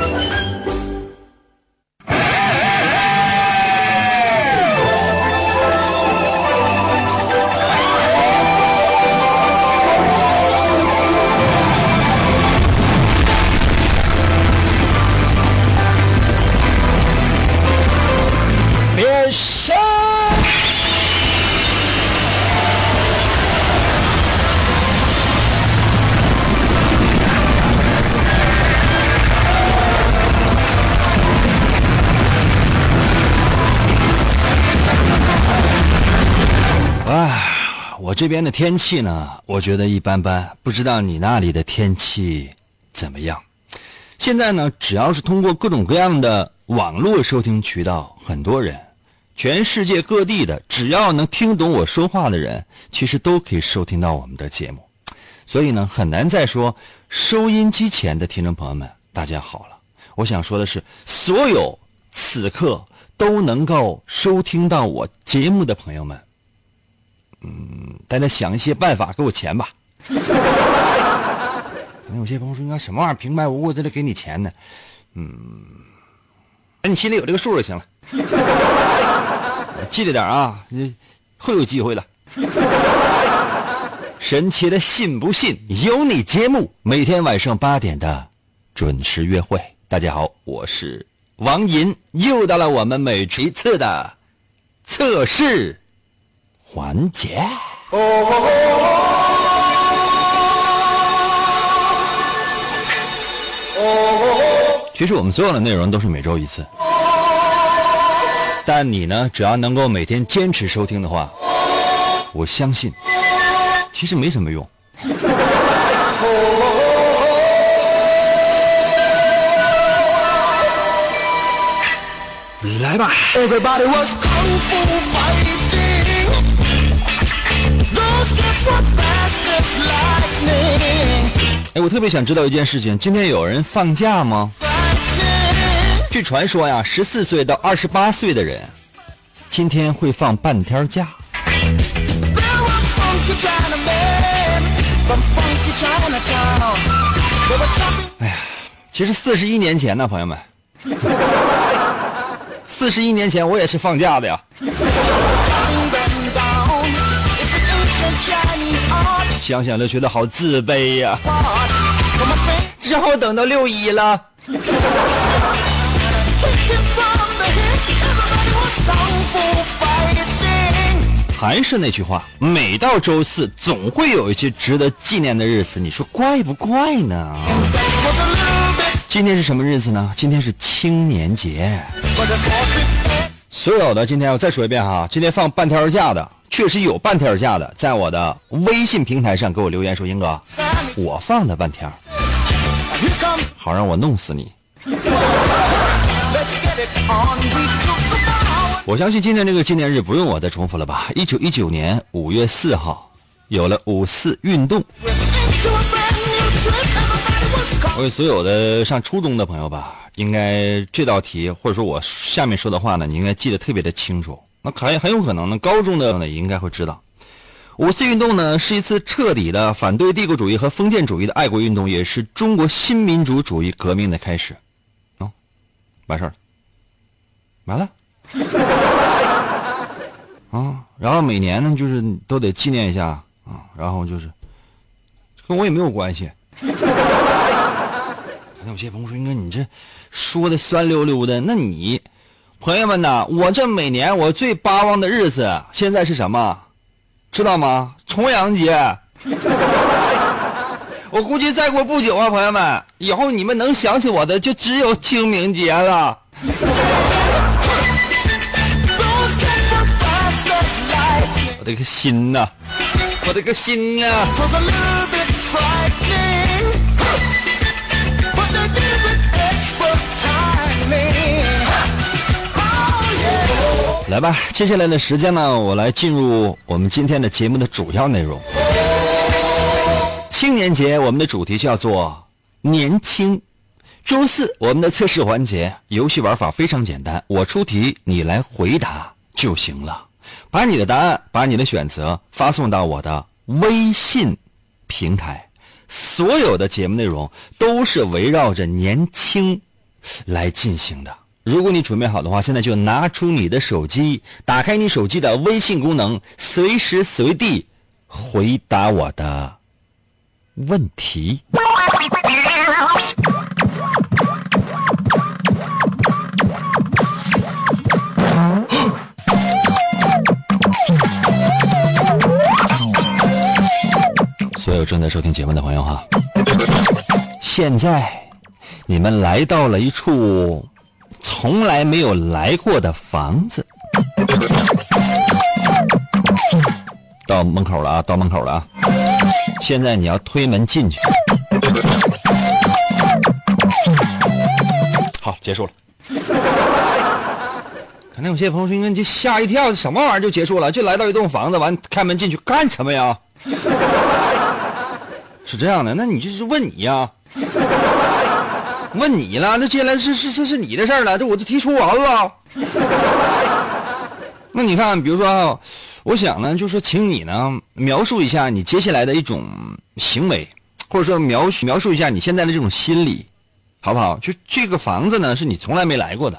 Thank you. 这边的天气呢，我觉得一般般，不知道你那里的天气怎么样？现在呢，只要是通过各种各样的网络收听渠道，很多人，全世界各地的，只要能听懂我说话的人，其实都可以收听到我们的节目。所以呢，很难再说收音机前的听众朋友们，大家好了。我想说的是，所有此刻都能够收听到我节目的朋友们，嗯，大家想一些办法给我钱吧。可能有些朋友说：“应该什么玩意儿平白无故在这给你钱呢？”嗯，哎，你心里有这个数就行了。记着点啊，你会有机会的。神奇的信不信由你节目，每天晚上八点的准时约会。大家好，我是王银，又到了我们每一次的测试环节。其实我们所有的内容都是每周一次，但你呢，只要能够每天坚持收听的话，我相信，其实没什么用。来吧，Everybody was 哎我特别想知道一件事情今天有人放假吗？据传说呀十四岁到二十八岁的人今天会放半天假。哎呀其实四十一年前呢朋友们。四十一年前我也是放假的呀。想想都觉得好自卑呀。之后等到六一了。还是那句话每到周四总会有一些值得纪念的日子你说怪不怪呢？今天是什么日子呢？今天是青年节。所有的今天我再说一遍哈今天放半天假的。确实有半天假的，在我的微信平台上给我留言说，英哥，我放了半天，好让我弄死你。我相信今天这个纪念日不用我再重复了吧？一九一九年五月四号，有了五四运动。我给所有的上初中的朋友吧，应该这道题或者说我下面说的话呢，你应该记得特别的清楚。那很很有可能呢，高中的呢也应该会知道，五四运动呢是一次彻底的反对帝国主义和封建主义的爱国运动，也是中国新民主主义革命的开始。哦，完事儿了，完了。啊，然后每年呢，就是都得纪念一下啊，然后就是跟我也没有关系。那有些朋友说：“哥，你这说的酸溜溜的，那你朋友们呐，我这每年我最巴望的日子，现在是什么？知道吗？重阳节。我估计再过不久啊，朋友们，以后你们能想起我的就只有清明节了。我的个心呐、我的个心啊！来吧，接下来的时间呢，我来进入我们今天的节目的主要内容。青年节，我们的主题叫做年轻。周四，我们的测试环节，游戏玩法非常简单，我出题，你来回答就行了。把你的答案，把你的选择发送到我的微信平台。所有的节目内容都是围绕着年轻来进行的。如果你准备好的话，现在就拿出你的手机，打开你手机的微信功能，随时随地回答我的问题。所有正在收听节目的朋友哈，现在你们来到了一处从来没有来过的房子，到门口了啊，到门口了啊！现在你要推门进去。好，结束了。可能有些朋友说：“你这吓一跳，什么玩意儿就结束了？就来到一栋房子，完开门进去干什么呀？”是这样的，那你就是问你呀，问你了，那接下来是是是是你的事儿了，这我都提出完了。那你看，比如说啊，我想呢，就是请你呢描述一下你接下来的一种行为，或者说描述描述一下你现在的这种心理，好不好？就这个房子呢，是你从来没来过的，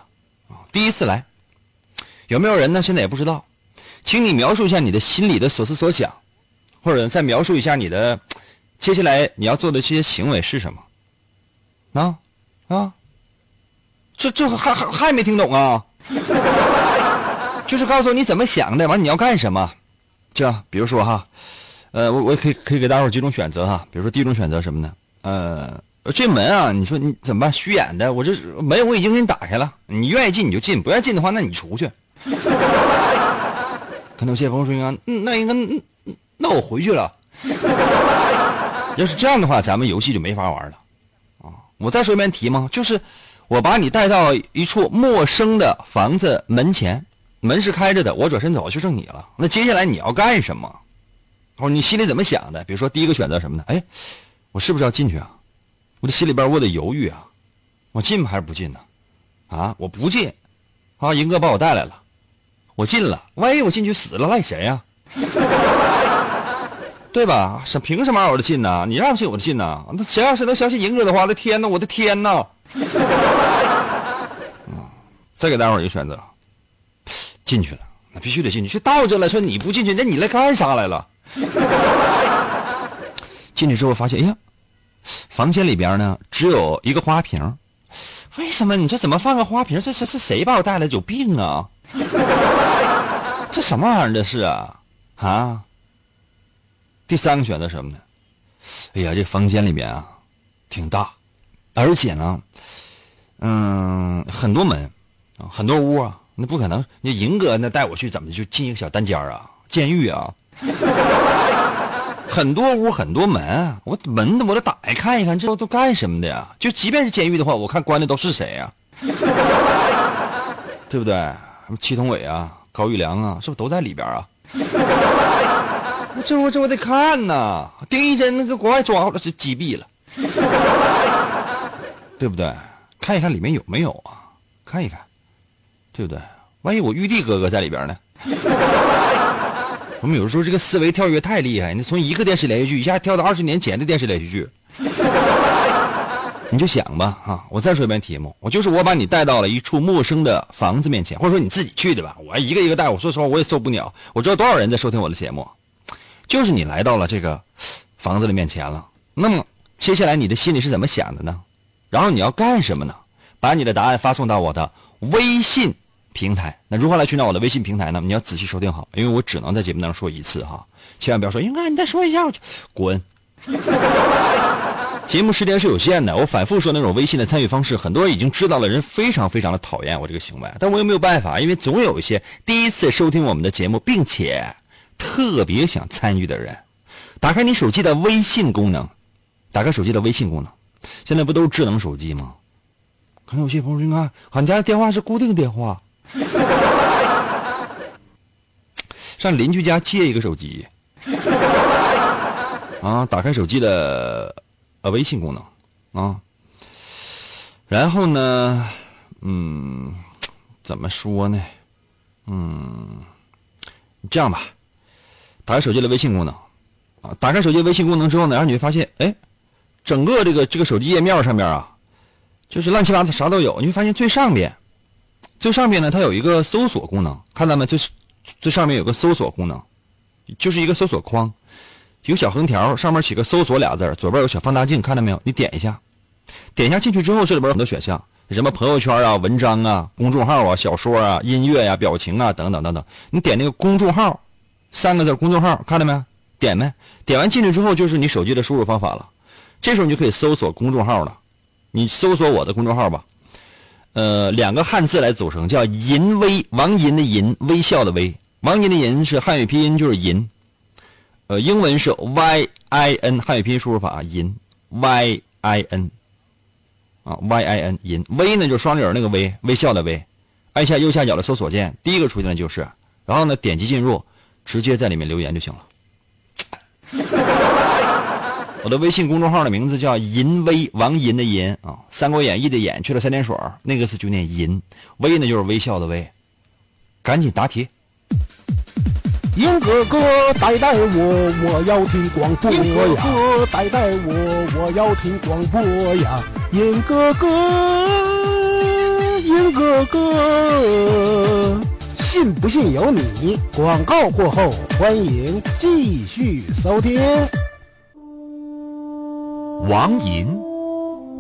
啊，第一次来，有没有人呢？现在也不知道，请你描述一下你的心里的所思所想，或者再描述一下你的。接下来你要做的这些行为是什么？啊啊，这这还还还没听懂啊？就是告诉你怎么想的，完你要干什么？这样比如说哈，呃，我我可以可以给大伙几种选择哈。比如说第一种选择什么呢？呃，这门啊，你说你怎么办？虚掩的，我这门我已经给你打开了，你愿意进你就进，不愿意进的话，那你出去。可能有些朋友说啊，那应该那我回去了。要是这样的话，咱们游戏就没法玩了，我再说一遍题吗？就是我把你带到一处陌生的房子门前，门是开着的，我转身走，就剩你了。那接下来你要干什么？或者你心里怎么想的？比如说第一个选择什么呢？哎，我是不是要进去啊？我这心里边我得犹豫啊，我进还是不进呢？啊，我不进，啊，银哥把我带来了，我进了，万一我进去死了，赖谁呀？对吧？是凭什么我的进呢？你让不进我就进呢？那谁要是能相信银哥的话，那天呐，我的天呐！再给大伙儿一个选择，进去了，那必须得进去。就到这了，说你不进去，那你来干啥来了？进去之后发现，哎呀，房间里边呢只有一个花瓶。为什么？你这怎么放个花瓶？这是是谁把我带来？有病啊！这什么玩意儿？这是啊啊！第三个选择什么呢？哎呀，这房间里面啊，挺大，而且呢，嗯，很多门啊，很多屋啊，那不可能。你银哥那带我去，怎么就进一个小单间啊？监狱啊？很多屋，很多门，我门我都打开看一看，这都都干什么的呀？就即便是监狱的话，我看关的都是谁呀？对不对？什么祁同伟啊，高玉良啊，是不是都在里边啊？这我这我得看呐，丁义珍那个国外抓了，是击毙了，对不对？看一看里面有没有啊？看一看，对不对？万一我玉帝哥哥在里边呢？我们有时候这个思维跳跃太厉害，你从一个电视连续剧一下跳到二十年前的电视连续剧，你就想吧啊！我再说一遍题目，我就是我把你带到了一处陌生的房子面前，或者说你自己去的吧，我一个一个带，我说实话我也受不了。我知道多少人在收听我的节目。就是你来到了这个房子的面前了，那么接下来你的心里是怎么想的呢？然后你要干什么呢？把你的答案发送到我的微信平台。那如何来寻找我的微信平台呢？你要仔细收听好，因为我只能在节目当中说一次哈，千万不要说，应该你再说一下，我就滚。节目时间是有限的，我反复说那种微信的参与方式，很多人已经知道了，人非常非常的讨厌我这个行为，但我又没有办法，因为总有一些第一次收听我们的节目，并且。特别想参与的人，打开你手机的微信功能，打开手机的微信功能。现在不都是智能手机吗？可能有些朋友说：“你看，俺家的电话是固定电话。”上邻居家借一个手机，啊，打开手机的呃微信功能啊，然后呢，嗯，怎么说呢？嗯，这样吧，打开手机的微信功能啊，打开手机微信功能之后呢，然后你会发现，哎，整个这个这个手机页面上面啊，就是乱七八糟啥都有，你会发现最上边。最上面呢，它有一个搜索功能，看到没？最最上面有个搜索功能，就是一个搜索框，有小横条，上面写个“搜索”俩字左边有小放大镜，看到没有？你点一下，点一下进去之后，这里边有很多选项，什么朋友圈啊、文章啊、公众号啊、小说啊、音乐呀、表情啊等等等等。你点那个公众号，三个字公众号，看到没？点没？点完进去之后，就是你手机的输入方法了。这时候你就可以搜索公众号了，你搜索我的公众号吧。呃，两个汉字来组成，叫“银微”，王银的银，微笑的微。王银的银是汉语拼音，就是银。呃，英文是 Y I N，汉语拼音输入法银 Y I N。啊，Y I N 银微呢，就是双人那个微，微笑的微。按下右下角的搜索键，第一个出现的就是，然后呢，点击进入，直接在里面留言就行了。我的微信公众号的名字叫“银威”，王银的银啊，《三国演义》的演去了三点水那个字就念银，威呢就是微笑的微。赶紧答题。银哥哥带带我，我要听广播呀！银哥哥带带我，我要听广播呀！银哥哥，银哥哥，信不信由你。广告过后，欢迎继续收听。王银，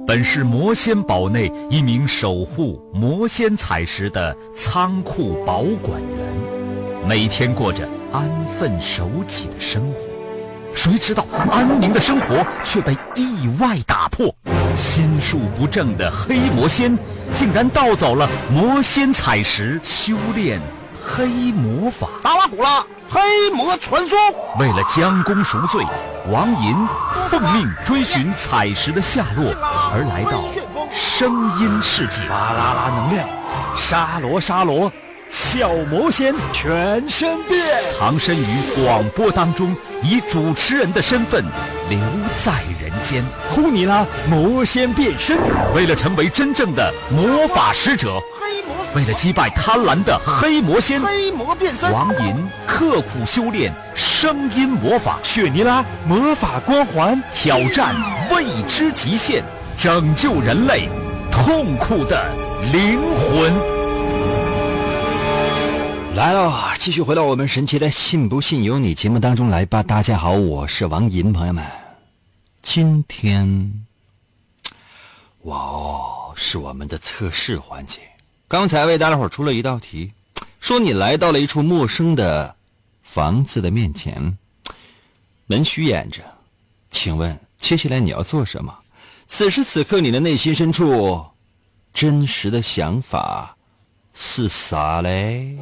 本是魔仙堡内一名守护魔仙彩石的仓库保管员，每天过着安分守己的生活。谁知道安宁的生活却被意外打破，心术不正的黑魔仙竟然盗走了魔仙彩石，修炼黑魔法。达瓦古拉，黑魔传说。为了将功赎罪。王银奉命追寻彩石的下落，而来到声音世界。巴啦啦能量，沙罗沙罗，小魔仙全身变。藏身于广播当中，以主持人的身份留在人间。呼尼拉魔仙变身，为了成为真正的魔法使者。为了击败贪婪的黑魔仙，黑魔变身，王银刻苦修炼声音魔法，雪尼拉魔法光环，挑战未知极限，拯救人类痛苦的灵魂。来了，继续回到我们神奇的“信不信由你”节目当中来吧。大家好，我是王银，朋友们，今天，哇哦，是我们的测试环节。刚才为大家伙出了一道题，说你来到了一处陌生的房子的面前，门虚掩着，请问接下来你要做什么？此时此刻你的内心深处真实的想法是啥嘞？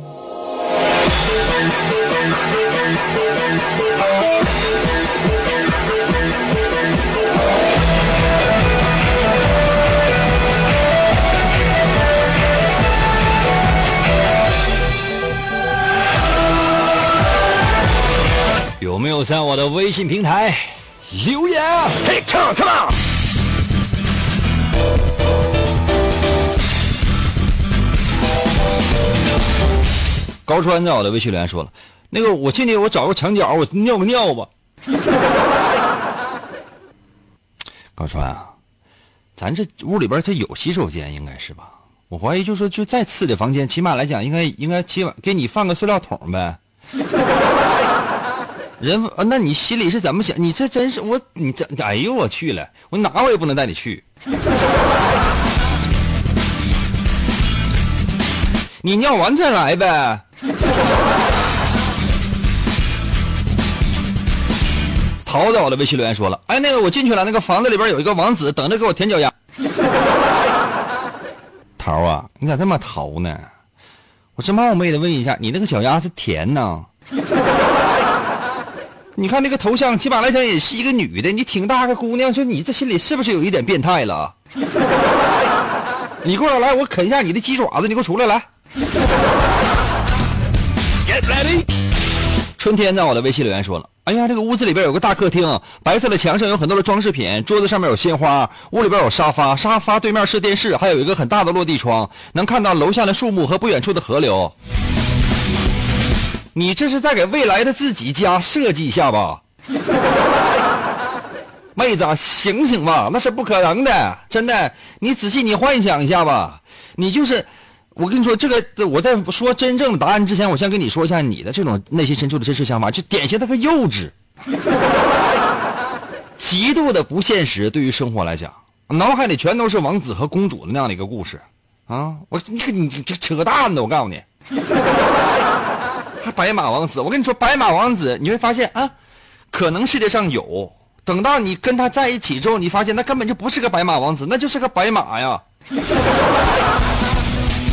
有没有在我的微信平台留言啊？嘿，come on，come on！高川在我的微信留言说了，那个我进去我找个墙角我尿个尿吧。高川啊，咱这屋里边它有洗手间应该是吧？我怀疑就说就再次的房间，起码来讲应该应该起码给你放个塑料桶呗。人啊，那你心里是怎么想？你这真是我，你这哎呦我去了，我哪我也不能带你去。你尿完再来呗。桃子，我的微信留言说了，哎，那个我进去了，那个房子里边有一个王子等着给我舔脚丫。桃啊，你咋这么淘呢？我这冒昧的问一下，你那个脚丫是甜呢？你看那个头像，起码来讲也是一个女的，你挺大个姑娘，说你这心里是不是有一点变态了？你过来，来，我啃一下你的鸡爪子，你给我出来，来。Get ready。春天在我的微信留言说了：“哎呀，这个屋子里边有个大客厅，白色的墙上有很多的装饰品，桌子上面有鲜花，屋里边有沙发，沙发对面是电视，还有一个很大的落地窗，能看到楼下的树木和不远处的河流。你这是在给未来的自己家设计一下吧？妹子，醒醒吧，那是不可能的，真的。你仔细你幻想一下吧，你就是。”我跟你说，这个我在说真正的答案之前，我先跟你说一下你的这种内心深处的真实想法，就典型的个幼稚，极度的不现实。对于生活来讲，脑海里全都是王子和公主的那样的一个故事啊！我你你你这扯淡呢，我告诉你，白马王子。我跟你说，白马王子你会发现啊，可能世界上有，等到你跟他在一起之后，你发现那根本就不是个白马王子，那就是个白马呀。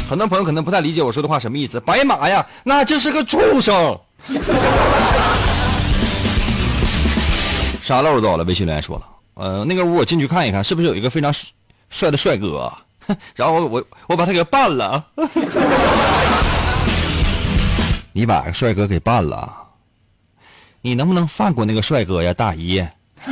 很多朋友可能不太理解我说的话什么意思。白马呀，那就是个畜生。沙漏到了，微信留言说了，呃，那个屋我进去看一看，是不是有一个非常帅的帅哥？然后我我我把他给办了。你把帅哥给办了，你能不能放过那个帅哥呀，大姨？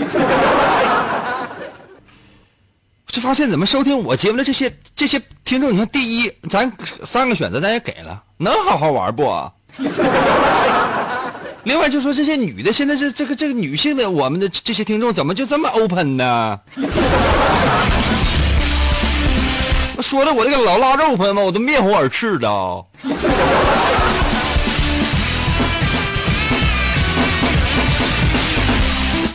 就发现怎么收听我节目的这些这些听众，你看，第一，咱三个选择咱也给了，能好好玩不？另外就说这些女的，现在这这个这个女性的，我们的这些听众怎么就这么 open 呢？说的我这个老腊肉，朋友们，我都面红耳赤的。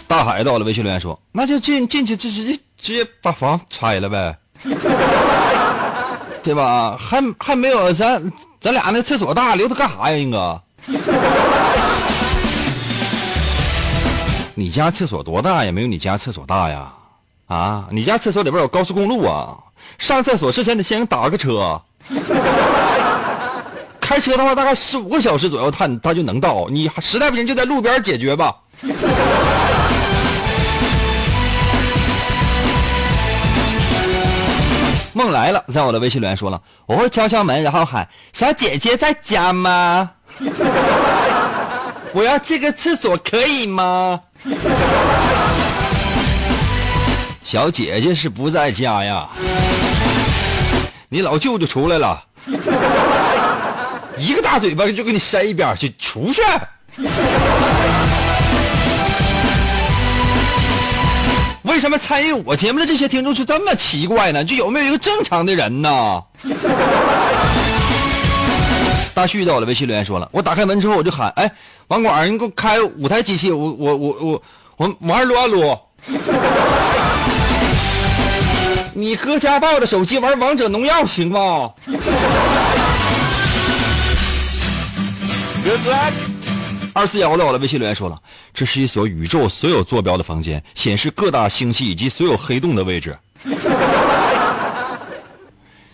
大海到了，微信留言说：“那就进进去，就直接直接把房拆了呗，对吧？还还没有咱咱俩那厕所大，留它干啥呀，英哥？你家厕所多大呀？没有你家厕所大呀？啊，你家厕所里边有高速公路啊？上厕所之前得先打个车，开车的话大概十五个小时左右，他他就能到。你实在不行就在路边解决吧。”梦来了，在我的微信留言说了，我会敲敲门，然后喊小姐姐在家吗？我要这个厕所可以吗？小姐姐是不在家呀，你老舅就出来了，一个大嘴巴就给你扇一边去，出去。为什么参与我节目的这些听众是这么奇怪呢？就有没有一个正常的人呢？大旭在我的微信留言说了，我打开门之后我就喊，哎，网管，你给我开五台机器，我我我我我玩撸啊撸。你搁家抱着手机玩王者荣耀行吗？Good luck。二四幺在我的微信留言说了，这是一所宇宙所有坐标的房间，显示各大星系以及所有黑洞的位置。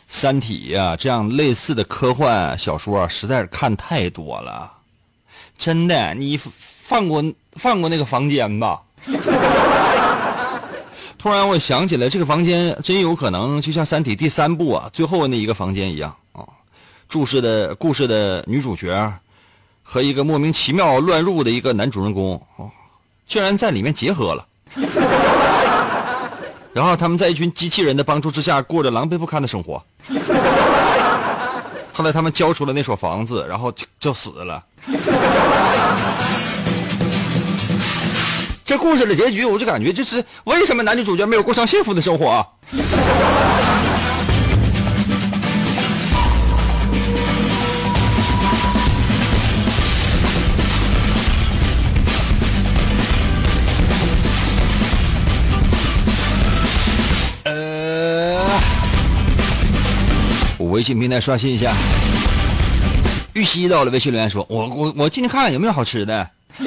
三体呀，这样类似的科幻小说实在是看太多了，真的，你放过放过那个房间吧。突然我想起来，这个房间真有可能就像三体第三部啊最后那一个房间一样啊，注释的故事的女主角。和一个莫名其妙乱入的一个男主人公，哦，竟然在里面结合了。然后他们在一群机器人的帮助之下，过着狼狈不堪的生活。后来他们交出了那所房子，然后就就死了。这故事的结局，我就感觉就是为什么男女主角没有过上幸福的生活？啊信平台刷新一下。玉溪到了，微信留言说：“我我我进去看看有没有好吃的。”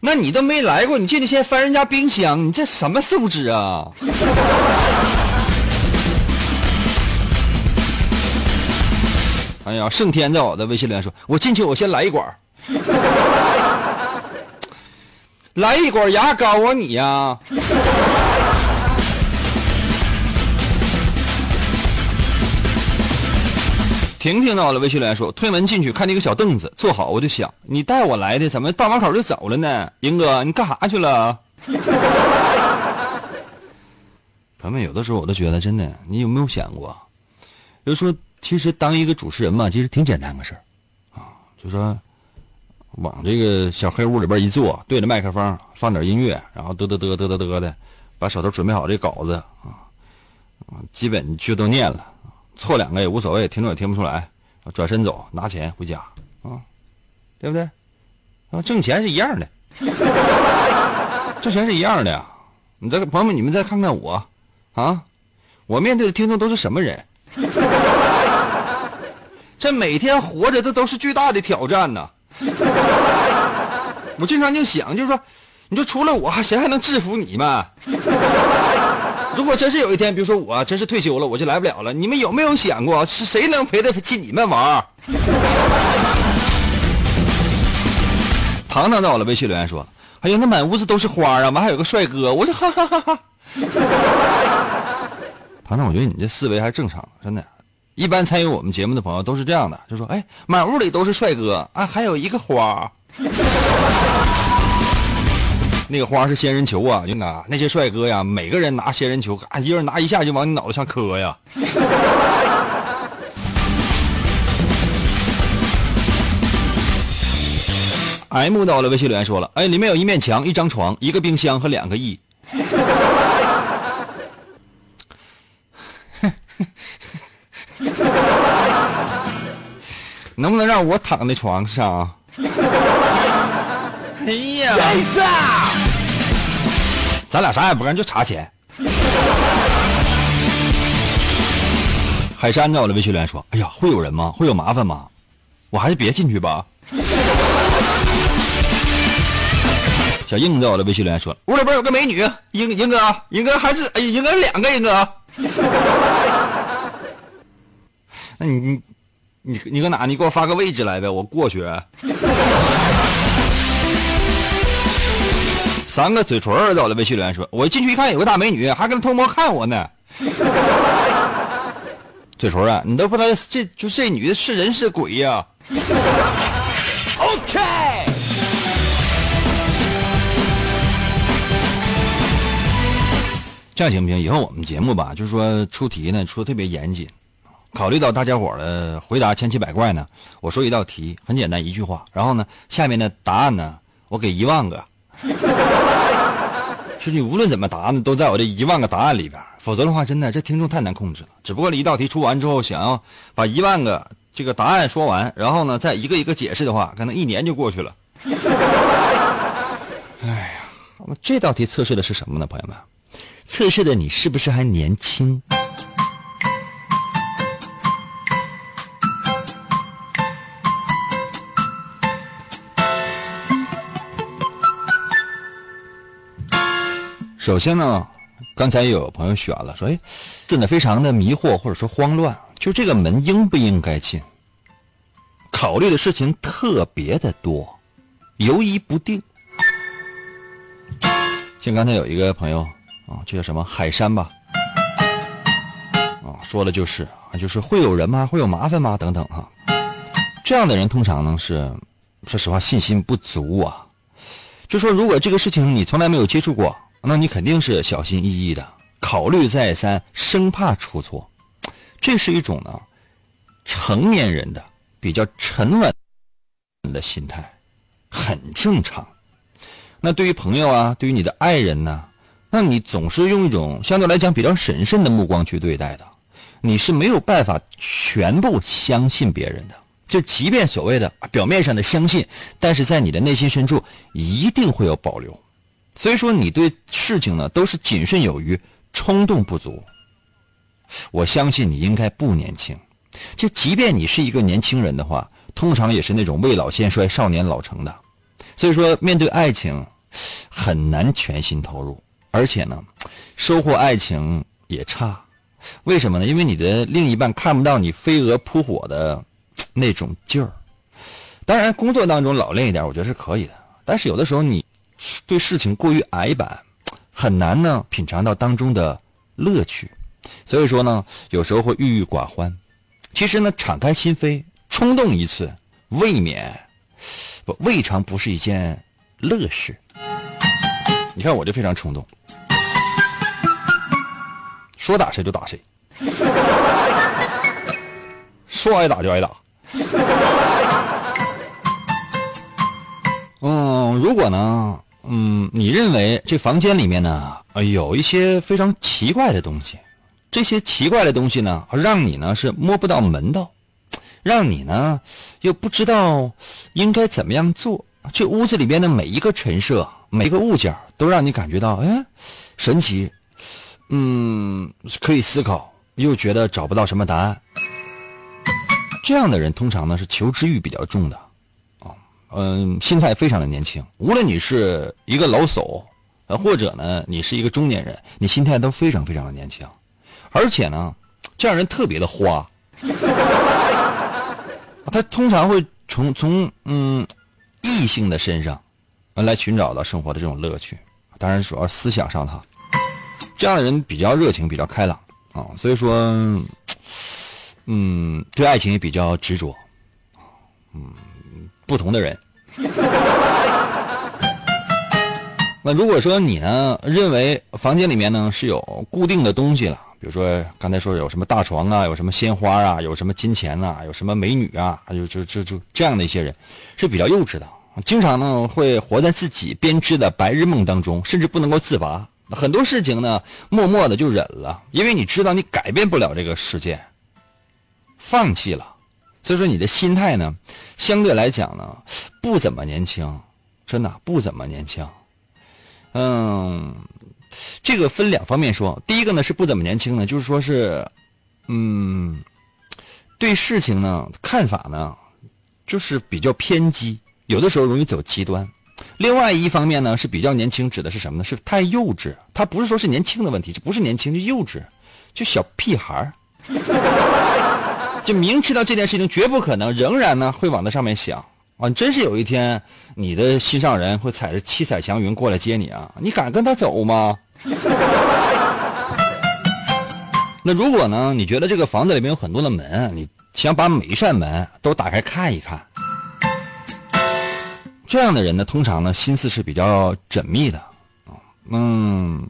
那你都没来过，你进去先翻人家冰箱，你这什么素质啊？哎呀，盛天在我的微信留言说：“我进去，我先来一管 来一管牙膏啊你呀！”婷婷到了，微信留言说：推门进去看见一个小凳子，坐好，我就想，你带我来的，怎么到门口就走了呢？英哥，你干啥去了？朋友们，有的时候我都觉得，真的，你有没有想过，就说其实当一个主持人嘛，其实挺简单个事儿啊，就说往这个小黑屋里边一坐，对着麦克风放点音乐，然后嘚嘚嘚嘚嘚嘚的，把手头准备好这稿子，啊，基本就都念了，错两个也无所谓，听众也听不出来，转身走，拿钱回家啊，对不对？啊，挣钱是一样的，挣钱是一样的。你再朋友们，你们再看看我，啊，我面对的听众都是什么人？这每天活着，这都是巨大的挑战呐。我经常就想，就是说，你说除了我，还谁还能制服你们？如果真是有一天，比如说我真是退休了，我就来不了了，你们有没有想过，是谁能陪得起你们玩？糖糖在我的微信留言说：“哎呀，那满屋子都是花啊，完还有个帅哥。”我说：“哈哈哈哈。”糖糖，我觉得你这思维还是正常，真的。一般参与我们节目的朋友都是这样的，就说：“哎，满屋里都是帅哥啊，还有一个花。”那个花是仙人球啊，英哥，那些帅哥呀，每个人拿仙人球，啊，一人拿一下就往你脑袋上磕呀。M 到了微信留言说了，哎，里面有一面墙、一张床、一个冰箱和两个亿。能不能让我躺在床上？哎呀！咱俩啥也不干，就查钱。海山在我的微信留言说：“哎呀，会有人吗？会有麻烦吗？我还是别进去吧。”小英在我的微信留言说：“屋里边有个美女，英英哥，英哥还是哎，英哥两个英哥。那你你你你搁哪？你给我发个位置来呗，我过去。三个嘴唇儿在我的微信留言说：“我进去一看，有个大美女，还跟偷摸看我呢。”嘴唇啊，你都不知道这就这女的是人是鬼呀、OK，这样行不行？以后我们节目吧，就是说出题呢出的特别严谨，考虑到大家伙儿的回答千奇百怪呢，我说一道题很简单一句话，然后呢下面的答案呢我给一万个，你无论怎么答呢，都在我这一万个答案里边，否则的话真的这听众太难控制了。只不过一道题出完之后，想要把一万个这个答案说完，然后呢再一个一个解释的话，可能一年就过去了。哎呀，那这道题测试的是什么呢，朋友们？测试的你是不是还年轻？首先呢，刚才有朋友选了，说：“哎，真的非常的迷惑或者说慌乱，就这个门应不应该进？考虑的事情特别的多，犹疑不定。”像刚才有一个朋友啊，这叫什么海山吧？啊，说了就是啊，就是会有人吗？会有麻烦吗？等等哈、这样的人通常呢是，说实话信心不足啊。就说如果这个事情你从来没有接触过，那你肯定是小心翼翼的，考虑再三，生怕出错。这是一种呢成年人的比较沉稳的心态，很正常。那对于朋友啊，对于你的爱人呢，那你总是用一种相对来讲比较审慎的目光去对待的，你是没有办法全部相信别人的。就即便所谓的表面上的相信，但是在你的内心深处一定会有保留。所以说，你对事情呢都是谨慎有余，冲动不足。我相信你应该不年轻，就即便你是一个年轻人的话，通常也是那种未老先衰、少年老成的。所以说，面对爱情很难全心投入，而且呢，收获爱情也差。为什么呢？因为你的另一半看不到你飞蛾扑火的那种劲儿。当然，工作当中老练一点，我觉得是可以的。但是有的时候你对事情过于矮板，很难呢品尝到当中的乐趣。所以说呢，有时候会郁郁寡欢。其实呢，敞开心扉，冲动一次，未免不未尝不是一件乐事。你看我就非常冲动，说打谁就打谁，说挨打就挨打。嗯，如果呢，嗯，你认为这房间里面呢，呃，有一些非常奇怪的东西，这些奇怪的东西呢，让你呢是摸不到门道，让你呢又不知道应该怎么样做。这屋子里边的每一个陈设，每一个物件，都让你感觉到，哎，神奇，嗯，可以思考，又觉得找不到什么答案。这样的人通常呢是求知欲比较重的，嗯，心态非常的年轻。无论你是一个老叟，呃，或者呢你是一个中年人，你心态都非常非常的年轻，而且呢，这样人特别的花，他通常会从从嗯异性的身上来寻找到生活的这种乐趣，当然主要思想上他这样的人比较热情，比较开朗啊，所以说。嗯，对爱情也比较执着。嗯，不同的人。那如果说你呢，认为房间里面呢是有固定的东西了，比如说刚才说有什么大床啊，有什么鲜花啊，有什么金钱呐，有什么美女啊，就就就就这样的一些人，是比较幼稚的，经常呢会活在自己编织的白日梦当中，甚至不能够自拔。很多事情呢，默默的就忍了，因为你知道你改变不了这个世界。放弃了，所以说你的心态呢，相对来讲呢，不怎么年轻，真的不怎么年轻。嗯，这个分两方面说，第一个呢是不怎么年轻呢，就是说是，嗯，对事情呢看法呢，就是比较偏激，有的时候容易走极端。另外一方面呢是比较年轻，指的是什么呢？是太幼稚。他不是说是年轻的问题，这不是年轻，就幼稚，就小屁孩儿。就明知道这件事情绝不可能，仍然呢会往那上面想啊！真是有一天你的心上人会踩着七彩祥云过来接你啊！你敢跟他走吗？那如果呢？你觉得这个房子里面有很多的门，你想把每一扇门都打开看一看？这样的人呢，通常呢心思是比较缜密的，嗯，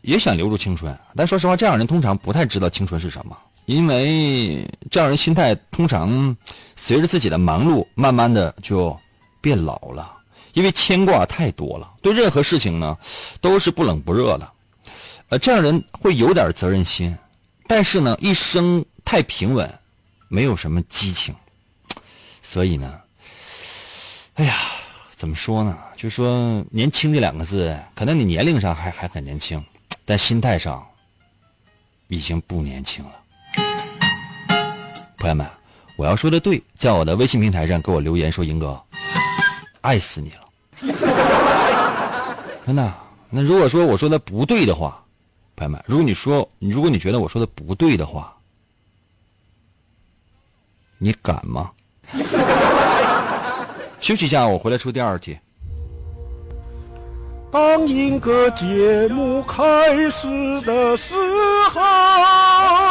也想留住青春，但说实话，这样人通常不太知道青春是什么。因为这样人心态通常随着自己的忙碌，慢慢的就变老了。因为牵挂太多了，对任何事情呢都是不冷不热的。呃，这样人会有点责任心，但是呢一生太平稳，没有什么激情。所以呢，哎呀，怎么说呢？就说年轻这两个字，可能你年龄上还还很年轻，但心态上已经不年轻了。朋友们，我要说的对，在我的微信平台上给我留言说：“英哥，爱死你了。”真的。那如果说我说的不对的话，朋友们，如果你说，如果你觉得我说的不对的话，你敢吗？休息一下，我回来出第二题。当英歌节目开始的时候。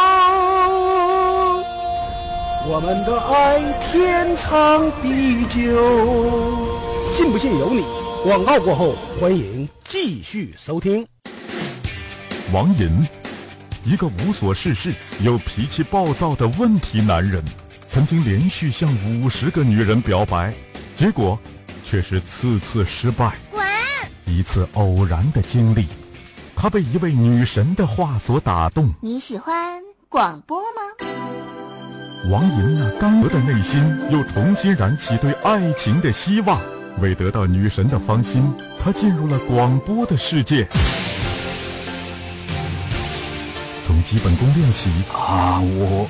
我们的爱天长地久，信不信由你。广告过后，欢迎继续收听。王银，一个无所事事又脾气暴躁的问题男人，曾经连续向五十个女人表白，结果却是次次失败。滚！一次偶然的经历，他被一位女神的话所打动。你喜欢广播吗？王莹那干涸的内心又重新燃起对爱情的希望。为得到女神的芳心，他进入了广播的世界。从基本功练起啊，我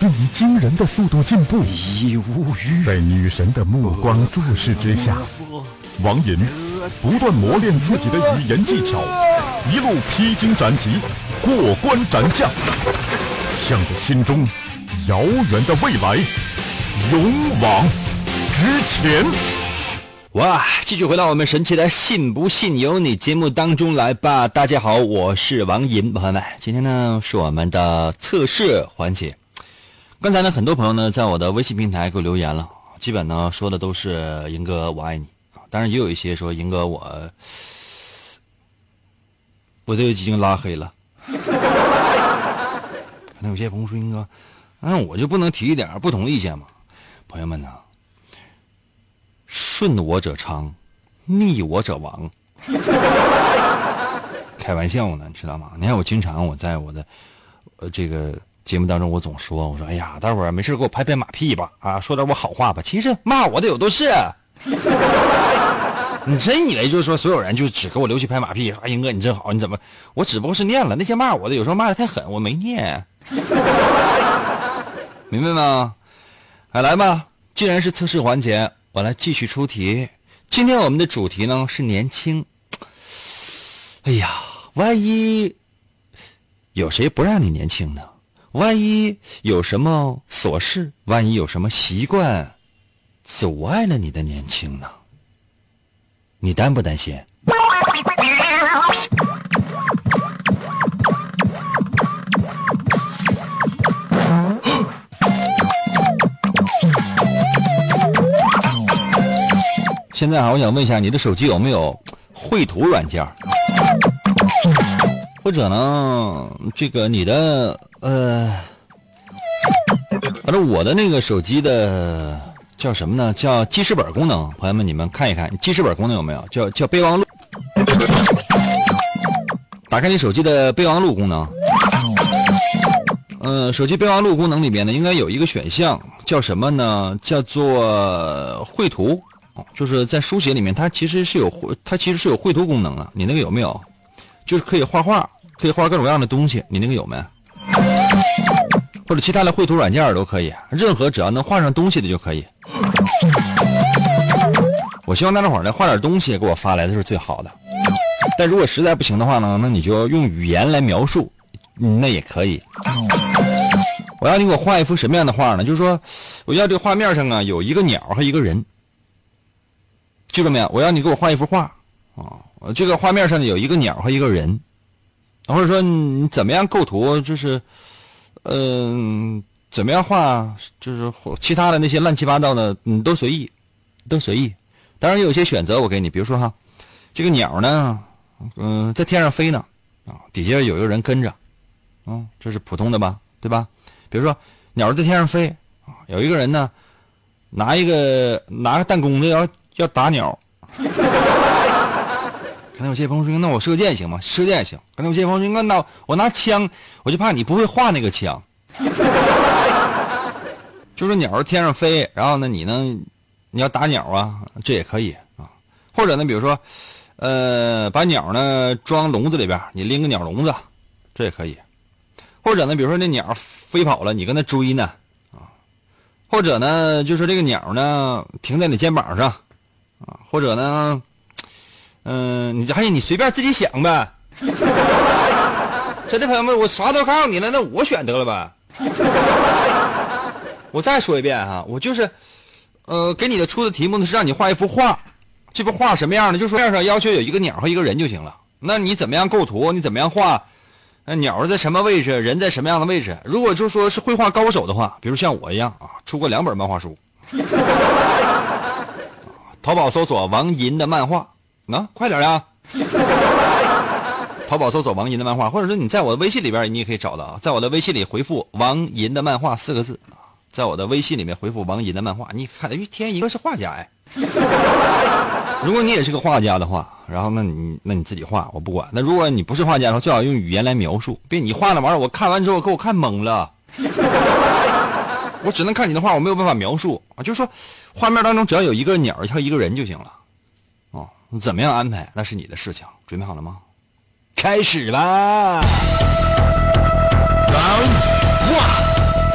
并以惊人的速度进步。已无语。在女神的目光注视之下，王莹不断磨练自己的语言技巧，一路披荆斩棘，过关斩将，向着心中。遥远的未来，勇往直前！哇，继续回到我们神奇的“信不信由你”节目当中来吧。大家好，我是王银，朋友们，今天呢是我们的测试环节。刚才呢，很多朋友呢在我的微信平台给我留言了，基本呢说的都是银哥我爱你啊，当然也有一些说银哥我我都已经拉黑了。可能有些朋友说银哥，那我就不能提一点不同意见吗？朋友们呢，顺我者昌，逆我者亡。开玩笑呢，你知道吗？你看我经常我在我的呃这个节目当中，我总说我说哎呀，待会儿没事给我拍拍马屁吧，啊，说点我好话吧。其实骂我的有都是。你真以为就是说所有人就只给我留起拍马屁？说哎英哥你真好，你怎么？我只不过是念了那些骂我的，有时候骂的太狠，我没念。明白吗？哎，来吧，既然是测试环节，我来继续出题。今天我们的主题呢是年轻。哎呀，万一有谁不让你年轻呢？万一有什么琐事，万一有什么习惯阻碍了你的年轻呢？你担不担心？现在啊，我想问一下，你的手机有没有 绘图软件？或者呢，这个你的呃，反正我的那个手机的叫什么呢？叫记事本功能。朋友们，你们看一看，记事本功能有没有？叫叫备忘录。打开你手机的备忘录功能。嗯、手机备忘录功能里面呢，应该有一个选项叫什么呢？叫做绘图。哦就是在书写里面，它其实是有绘，它其实是有绘图功能的。你那个有没有？就是可以画画，可以画各种各样的东西。你那个有没？或者其他的绘图软件都可以，任何只要能画上东西的就可以。我希望大家伙儿呢画点东西给我发来的是最好的。但如果实在不行的话呢，那你就用语言来描述，那也可以。我要你给我画一幅什么样的画呢？就是说，我要这个画面上啊有一个鸟和一个人，记住没有？我要你给我画一幅画啊，这个画面上呢有一个鸟和一个人，或者说你怎么样构图，就是，嗯、怎么样画，就是其他的那些乱七八糟的，你都随意，都随意。当然有些选择我给你，比如说哈，这个鸟呢，嗯、在天上飞呢，啊，底下有一个人跟着，嗯，这是普通的吧，对吧？比如说鸟在天上飞，啊，有一个人呢，拿一个拿个弹弓子要要打鸟。可能有些朋友说，那我射箭行吗？射箭行。可能有些朋友说，那那我拿枪，我就怕你不会画那个枪。就是鸟儿天上飞，然后呢，你呢，你要打鸟啊，这也可以啊。或者呢，比如说，呃，把鸟呢装笼子里边，你拎个鸟笼子，这也可以。或者呢，比如说那鸟飞跑了，你跟它追呢，啊。或者呢，就是这个鸟呢停在你肩膀上，啊。或者呢，嗯、你哎呀，你随便自己想呗。真的朋友们，我啥都告诉你了，那我选得了呗。我再说一遍哈，我就是，呃，给你的出的题目呢是让你画一幅画，这幅画什么样呢？就说面上要求有一个鸟和一个人就行了。那你怎么样构图？你怎么样画？那鸟在什么位置？人在什么样的位置？如果就说是绘画高手的话，比如像我一样啊，出过两本漫画书。淘宝搜索王银的漫画，啊，快点呀！淘宝搜索王银的漫画，或者说你在我的微信里边，你也可以找到啊，在我的微信里回复“王银的漫画”四个字啊，在我的微信里面回复“王银的漫画”，你看，哎，天，一个是画家哎。如果你也是个画家的话，然后那你那你自己画，我不管。那如果你不是画家的话，最好用语言来描述，别你画那玩意儿，我看完之后给我看懵了。我只能看你的画，我没有办法描述啊。就是说，画面当中只要有一个鸟和一个人就行了。哦，怎么样安排那是你的事情。准备好了吗？开始啦。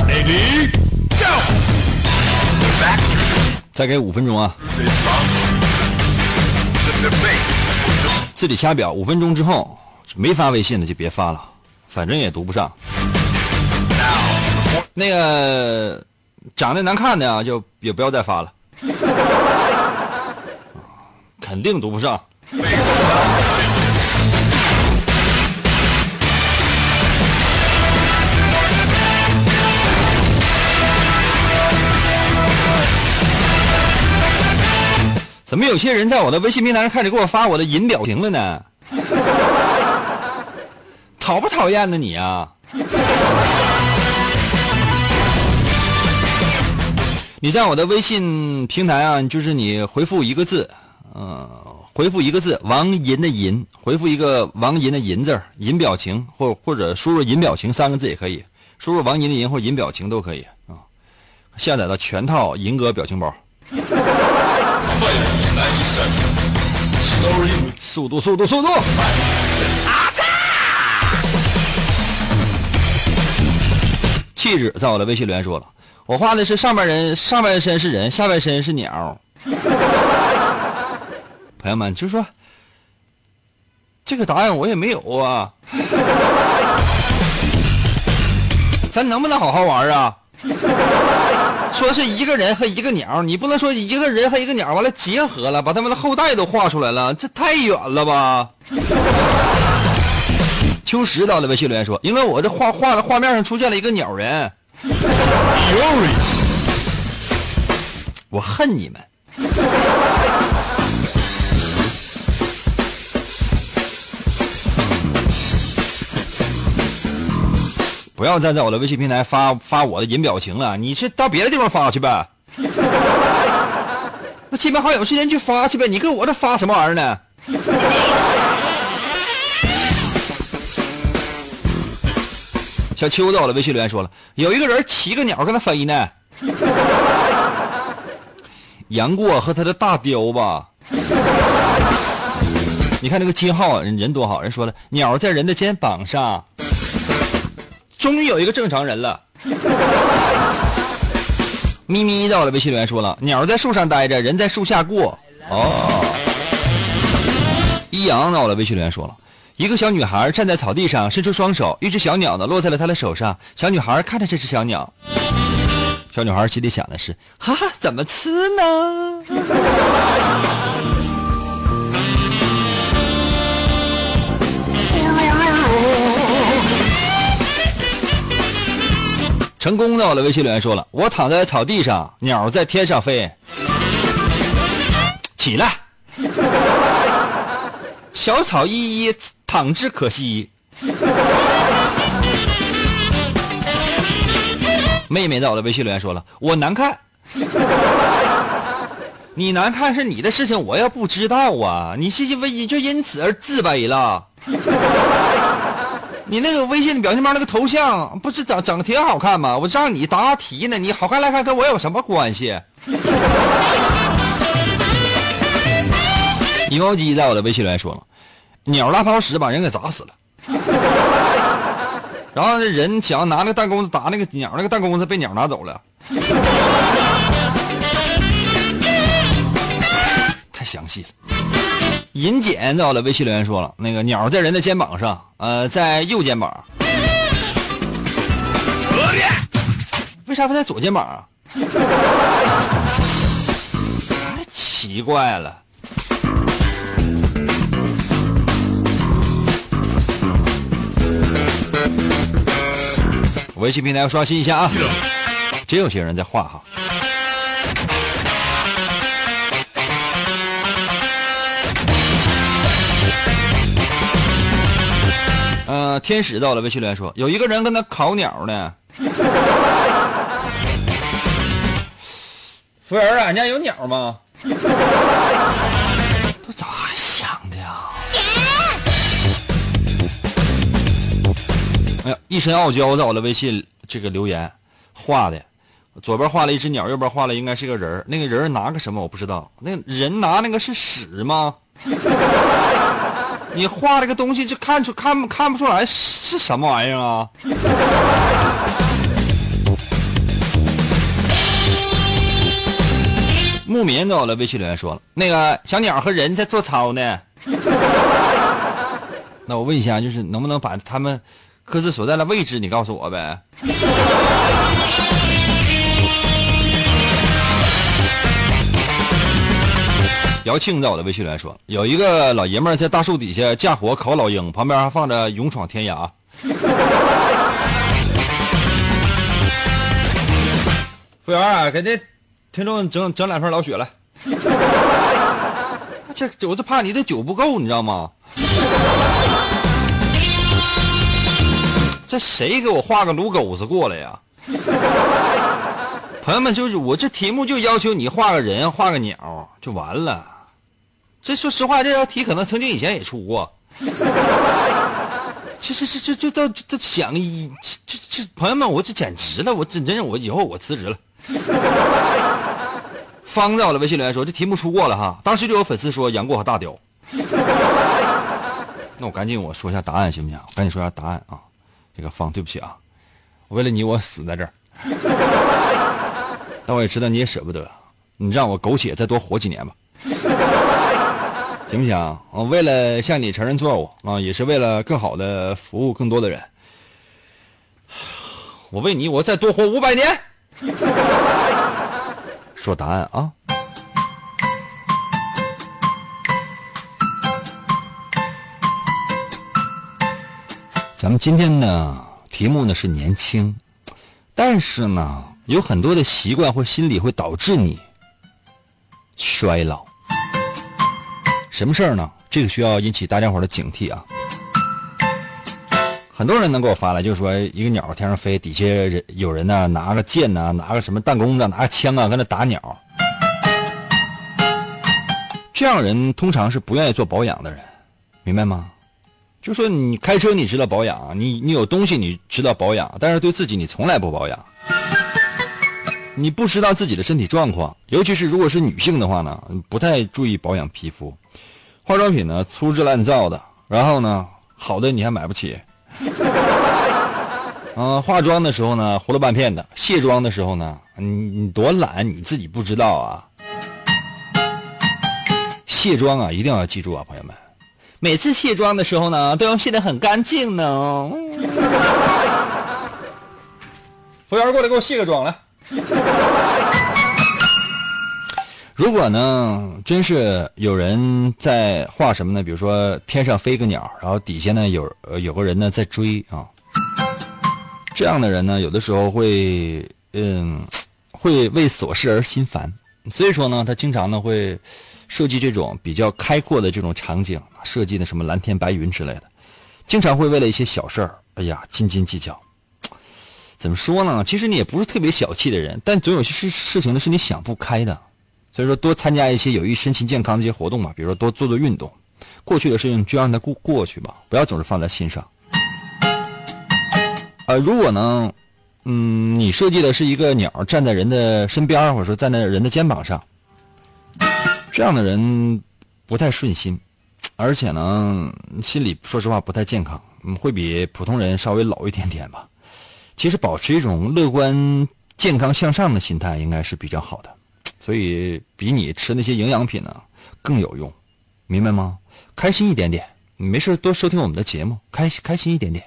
Ready go！再给五分钟啊！自己掐表，五分钟之后没发微信的就别发了，反正也读不上。那个长得难看的啊，就也不要再发了，肯定读不上。怎么有些人在我的微信平台上开始给我发我的银表情了呢？讨不讨厌呢你啊？你在我的微信平台啊，就是你回复一个字，呃，回复一个字“王银”的“银”，回复一个“王银”的“银”字，银表情，或或者输入“银表情”三个字也可以，输入“王银”的“银”或“银表情”都可以啊。下载到全套银哥表情包。速度，速度，速度！气质在我的微信留言说了，我画的是上半人，上半身是人，下半身是鸟。朋友们，就说这个答案我也没有啊，咱能不能好好玩啊？说是一个人和一个鸟，你不能说一个人和一个鸟完了结合了，把他们的后代都画出来了，这太远了吧？秋实到了微信留言说，因为我这画画的画面上出现了一个鸟人，我恨你们。不要再在我的微信平台发发我的银表情了，你是到别的地方发去呗。那亲朋好友之间去发去呗，你跟我这发什么玩意儿呢？小秋在我的微信留言说了，有一个人骑个鸟跟他飞呢。杨过和他的大雕吧。你看这个金浩人人多好，人说了，鸟在人的肩膀上。终于有一个正常人了。咪咪在我的微信留言说了，鸟在树上待着，人在树下过。哦。一阳在我的微信留言说了，一个小女孩站在草地上，伸出双手，一只小鸟呢落在了她的手上。小女孩看着这只小鸟，小女孩心里想的是：哈哈，怎么吃呢？成功的，我的微信留言说了，我躺在草地上，鸟在天上飞。起来，小草依依，躺之可惜。妹妹在我的微信留言说了，我难看。你难看是你的事情，我要不知道啊？你是因为你就因此而自卑了？你那个微信表情包那个头像不是整整的挺好看吗？我让你答题呢，你好看赖看跟我有什么关系？一毛鸡在我的微信留言说了，鸟拉泡屎把人给砸死了，然后这人想要拿那个弹弓子打那个鸟，那个弹弓子被鸟拿走了，太详细了。银简在我的微信留言说了，那个鸟在人的肩膀上，呃，在右肩膀。为啥不在左肩膀啊？太奇怪了。微信平台要刷新一下啊！真有些人在画哈。呃，天使到了，微信留言说有一个人跟他烤鸟呢。服务员啊，你家有鸟吗？哎呀，一身傲娇在我的微信这个留言画的，左边画了一只鸟，右边画了应该是个人那个人拿个什么我不知道，那个人拿那个是屎吗？你画这个东西就看出看不看不出来是什么玩意儿啊？牧民在我的微信留言说了，那个小鸟和人在做操呢。那我问一下，就是能不能把他们各自所在的位置你告诉我呗？姚庆在我的微信里说，有一个老爷们儿在大树底下架火烤老鹰，旁边还放着《勇闯天涯》。服务员啊，给这听众整整两瓶老雪来。这我就怕你的酒不够，你知道吗？这谁给我画个撸狗子过来呀？朋友们，就是我这题目就要求你画个人，画个鸟就完了。这说实话，这道题可能曾经以前也出过。这这这这这都都想一这这朋友们，我这简直了！我真真我以后我辞职了。方在我的微信留言说：“这题目出过了哈。”当时就有粉丝说：“杨过和大雕。”那我赶紧我说一下答案行不行？赶紧说一下答案啊！这个方，对不起啊，为了你我死在这儿，但我也知道你也舍不得，你让我苟且再多活几年吧，行不行？我为了向你承认错误啊，也是为了更好的服务更多的人，我为你我再多活五百年。说答案啊！咱们今天呢，题目呢是年轻，但是呢，有很多的习惯或心理会导致你衰老。什么事儿呢？这个需要引起大家伙的警惕啊！很多人能给我发来，就是说一个鸟天上飞，底下人有人呢拿个剑呐，拿个什么弹弓子，拿个枪啊，搁那打鸟。这样人通常是不愿意做保养的人，明白吗？就说你开车你知道保养，你你有东西你知道保养，但是对自己你从来不保养。你不知道自己的身体状况，尤其是如果是女性的话呢，不太注意保养皮肤，化妆品呢粗制滥造的，然后呢好的你还买不起。嗯，化妆的时候呢糊了半片的，卸妆的时候呢，你你多懒你自己不知道啊。卸妆啊一定要记住啊，朋友们。每次卸妆的时候呢，都要卸得很干净呢。服务员过来给我卸个妆来。如果呢，真是有人在画什么呢？比如说天上飞个鸟，然后底下呢有呃有个人呢在追啊。这样的人呢，有的时候会嗯会为琐事而心烦，所以说呢，他经常呢会设计这种比较开阔的这种场景，设计的什么蓝天白云之类的，经常会为了一些小事儿，哎呀斤斤计较。怎么说呢？其实你也不是特别小气的人，但总有些事事情呢是你想不开的。所以说，多参加一些有益身心健康的一些活动吧，比如说多做做运动。过去的事情就让它过过去吧，不要总是放在心上。呃，如果呢，嗯，你设计的是一个鸟站在人的身边，或者说站在人的肩膀上，这样的人不太顺心，而且呢，心里说实话不太健康，会比普通人稍微老一点点吧。其实保持一种乐观、健康向上的心态应该是比较好的，所以比你吃那些营养品呢更有用，明白吗？开心一点点，没事多收听我们的节目，开开心一点点。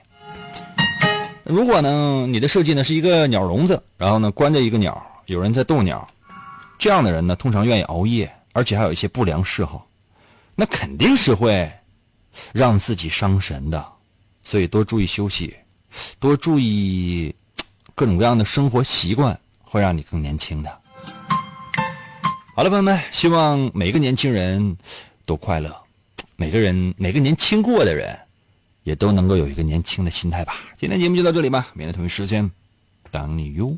如果呢，你的设计呢是一个鸟笼子，然后呢关着一个鸟，有人在逗鸟，这样的人呢通常愿意熬夜，而且还有一些不良嗜好，那肯定是会让自己伤神的，所以多注意休息。多注意各种各样的生活习惯，会让你更年轻的。好了，朋友们，希望每个年轻人都快乐，每个人每个年轻过的人也都能够有一个年轻的心态吧。今天节目就到这里吧，明天同一时间等你哟。